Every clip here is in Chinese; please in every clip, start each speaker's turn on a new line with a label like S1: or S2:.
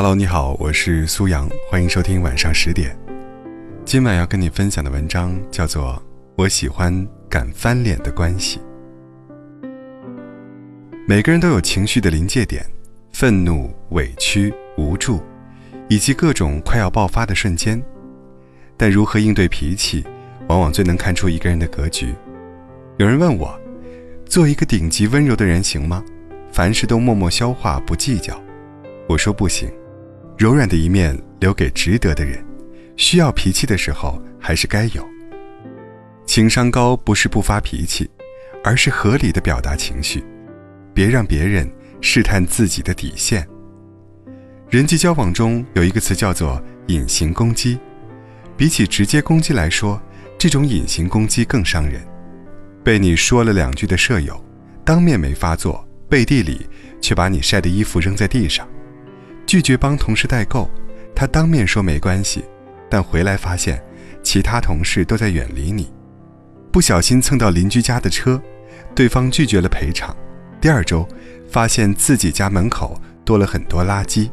S1: Hello，你好，我是苏阳，欢迎收听晚上十点。今晚要跟你分享的文章叫做《我喜欢敢翻脸的关系》。每个人都有情绪的临界点，愤怒、委屈、无助，以及各种快要爆发的瞬间。但如何应对脾气，往往最能看出一个人的格局。有人问我，做一个顶级温柔的人行吗？凡事都默默消化，不计较。我说不行，柔软的一面留给值得的人，需要脾气的时候还是该有。情商高不是不发脾气，而是合理的表达情绪，别让别人试探自己的底线。人际交往中有一个词叫做隐形攻击，比起直接攻击来说，这种隐形攻击更伤人。被你说了两句的舍友，当面没发作，背地里却把你晒的衣服扔在地上。拒绝帮同事代购，他当面说没关系，但回来发现其他同事都在远离你。不小心蹭到邻居家的车，对方拒绝了赔偿。第二周，发现自己家门口多了很多垃圾。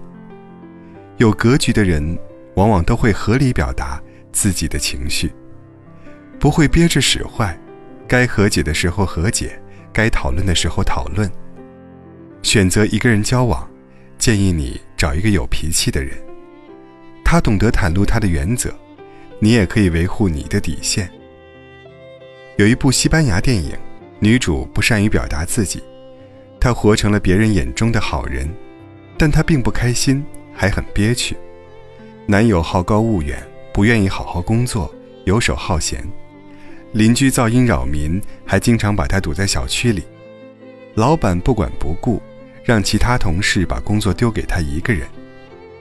S1: 有格局的人，往往都会合理表达自己的情绪，不会憋着使坏。该和解的时候和解，该讨论的时候讨论。选择一个人交往。建议你找一个有脾气的人，他懂得袒露他的原则，你也可以维护你的底线。有一部西班牙电影，女主不善于表达自己，她活成了别人眼中的好人，但她并不开心，还很憋屈。男友好高骛远，不愿意好好工作，游手好闲，邻居噪音扰民，还经常把她堵在小区里，老板不管不顾。让其他同事把工作丢给他一个人，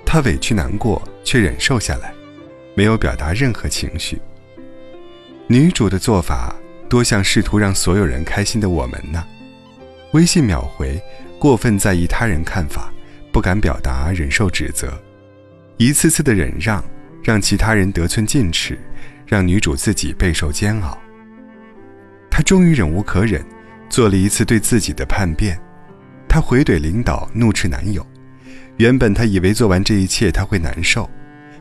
S1: 他委屈难过，却忍受下来，没有表达任何情绪。女主的做法多像试图让所有人开心的我们呢？微信秒回，过分在意他人看法，不敢表达，忍受指责，一次次的忍让，让其他人得寸进尺，让女主自己备受煎熬。她终于忍无可忍，做了一次对自己的叛变。她回怼领导，怒斥男友。原本她以为做完这一切她会难受，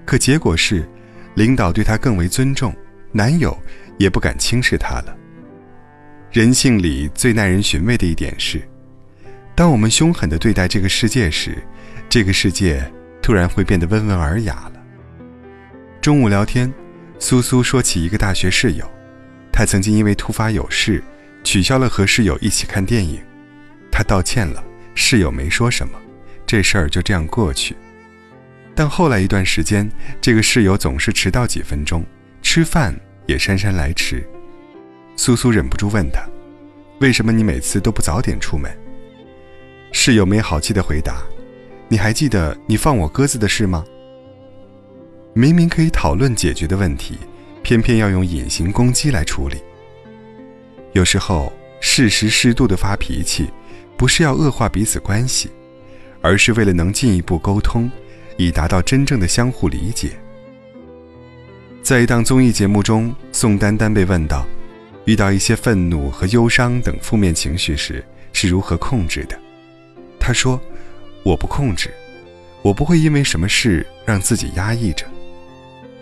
S1: 可结果是，领导对她更为尊重，男友也不敢轻视她了。人性里最耐人寻味的一点是，当我们凶狠地对待这个世界时，这个世界突然会变得温文尔雅了。中午聊天，苏苏说起一个大学室友，他曾经因为突发有事，取消了和室友一起看电影。他道歉了，室友没说什么，这事儿就这样过去。但后来一段时间，这个室友总是迟到几分钟，吃饭也姗姗来迟。苏苏忍不住问他：“为什么你每次都不早点出门？”室友没好气地回答：“你还记得你放我鸽子的事吗？”明明可以讨论解决的问题，偏偏要用隐形攻击来处理。有时候适时适度的发脾气。不是要恶化彼此关系，而是为了能进一步沟通，以达到真正的相互理解。在一档综艺节目中，宋丹丹被问到，遇到一些愤怒和忧伤等负面情绪时是如何控制的。她说：“我不控制，我不会因为什么事让自己压抑着。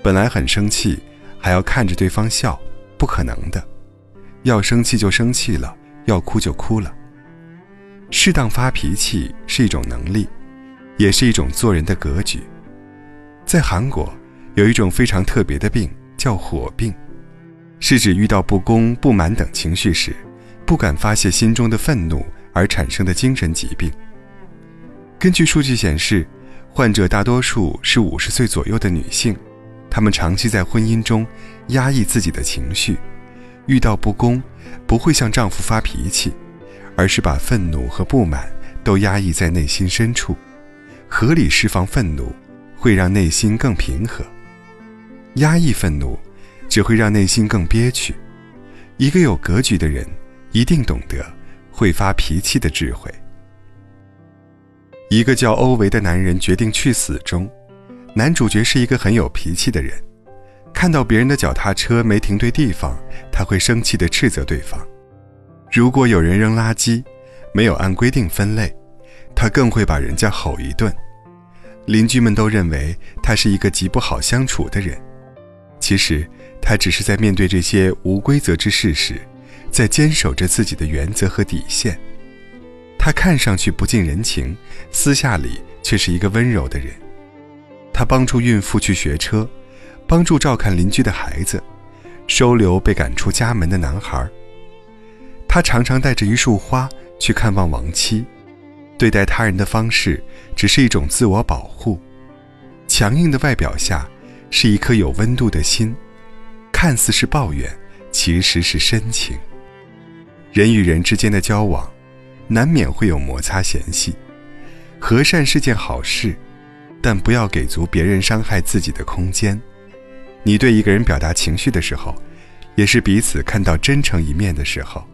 S1: 本来很生气，还要看着对方笑，不可能的。要生气就生气了，要哭就哭了。”适当发脾气是一种能力，也是一种做人的格局。在韩国，有一种非常特别的病，叫火病，是指遇到不公、不满等情绪时，不敢发泄心中的愤怒而产生的精神疾病。根据数据显示，患者大多数是五十岁左右的女性，她们长期在婚姻中压抑自己的情绪，遇到不公，不会向丈夫发脾气。而是把愤怒和不满都压抑在内心深处，合理释放愤怒，会让内心更平和；压抑愤怒，只会让内心更憋屈。一个有格局的人，一定懂得会发脾气的智慧。一个叫欧维的男人决定去死中，男主角是一个很有脾气的人，看到别人的脚踏车没停对地方，他会生气地斥责对方。如果有人扔垃圾，没有按规定分类，他更会把人家吼一顿。邻居们都认为他是一个极不好相处的人。其实，他只是在面对这些无规则之事时，在坚守着自己的原则和底线。他看上去不近人情，私下里却是一个温柔的人。他帮助孕妇去学车，帮助照看邻居的孩子，收留被赶出家门的男孩。他常常带着一束花去看望亡妻，对待他人的方式只是一种自我保护。强硬的外表下，是一颗有温度的心，看似是抱怨，其实是深情。人与人之间的交往。难免会有摩擦嫌隙，和善是件好事，但不要给足别人伤害自己的空间。你对一个人表达情绪的时候，也是彼此看到真诚一面的时候。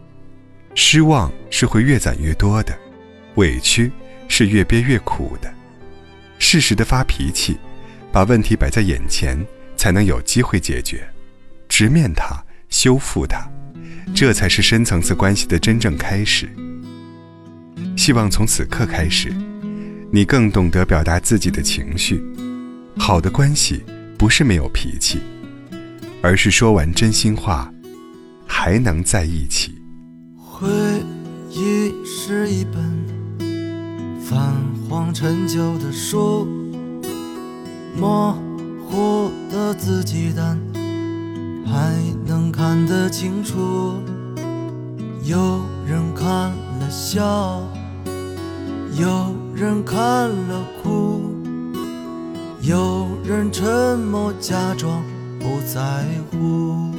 S1: 失望是会越攒越多的，委屈是越憋越苦的。适时的发脾气，把问题摆在眼前，才能有机会解决。直面它，修复它，这才是深层次关系的真正开始。希望从此刻开始，你更懂得表达自己的情绪。好的关系不是没有脾气，而是说完真心话，还能在一起。
S2: 回忆是一本泛黄陈旧的书，模糊的字迹，但还能看得清楚。有人看了笑。有人看了哭，有人沉默假装不在乎。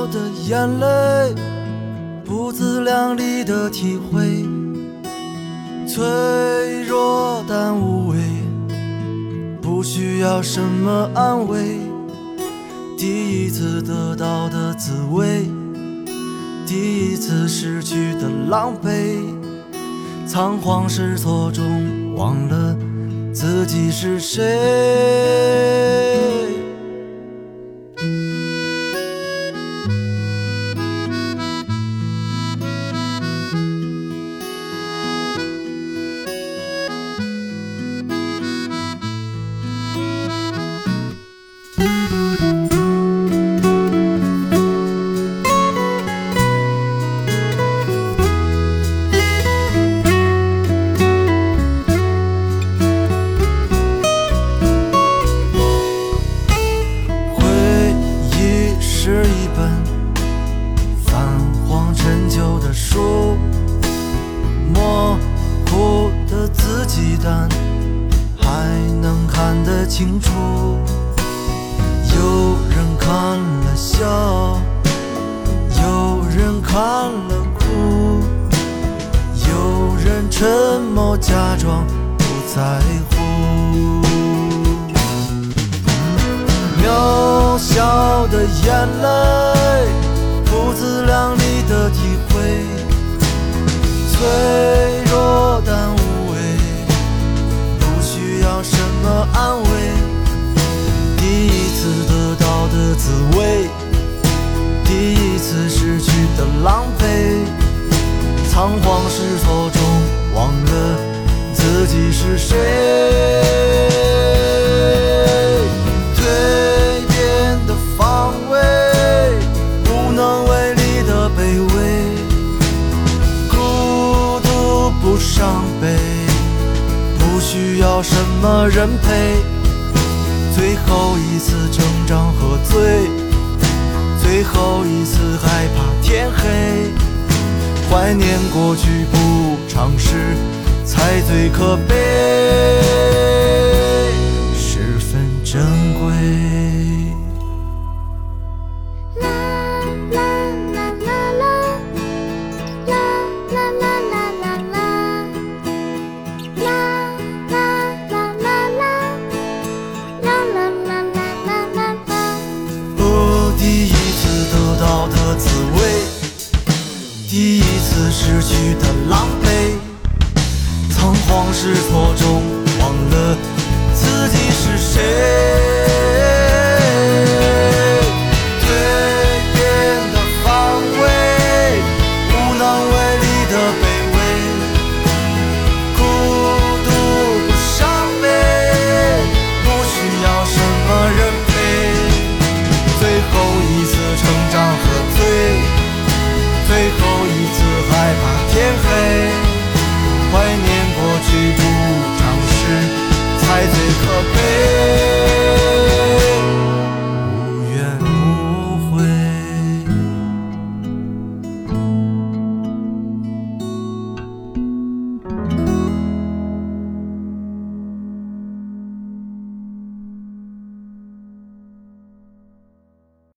S2: 小的眼泪，不自量力的体会，脆弱但无畏，不需要什么安慰。第一次得到的滋味。第一次失去的狼狈，仓皇失措中忘了自己是谁。束模糊的自己，但还能看得清楚，有人看了笑，有人看了哭，有人沉默假装不在乎。渺小的眼泪，不自量力的体会，脆弱但无畏，不需要什么安慰。第一次得到的滋味，第一次失去的狼狈，仓皇失措中忘了自己是谁。伤悲，不需要什么人陪。最后一次成长喝醉，最后一次害怕天黑，怀念过去不尝试，才最可悲。失去的狼狈，仓皇失措中忘了自己是谁。